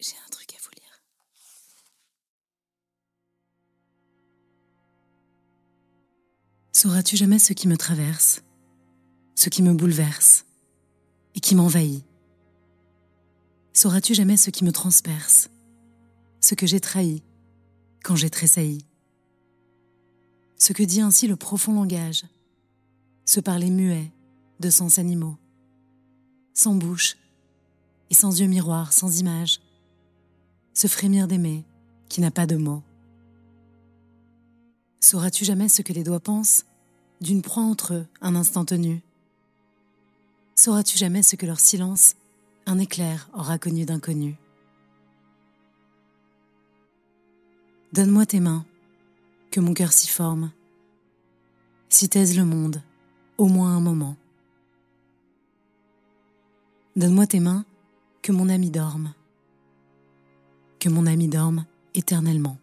J'ai un truc à vous lire. Sauras-tu jamais ce qui me traverse, ce qui me bouleverse et qui m'envahit? Sauras-tu jamais ce qui me transperce, ce que j'ai trahi quand j'ai tressailli? Ce que dit ainsi le profond langage, ce parler muet de sens animaux, sans bouche et sans yeux miroirs, sans image, ce frémir d'aimer qui n'a pas de mots. Sauras-tu jamais ce que les doigts pensent d'une proie entre eux un instant tenu? Sauras-tu jamais ce que leur silence un éclair aura connu d'inconnu? Donne-moi tes mains, que mon cœur s'y forme, si taise le monde, au moins un moment. Donne-moi tes mains, que mon ami dorme, que mon ami dorme éternellement.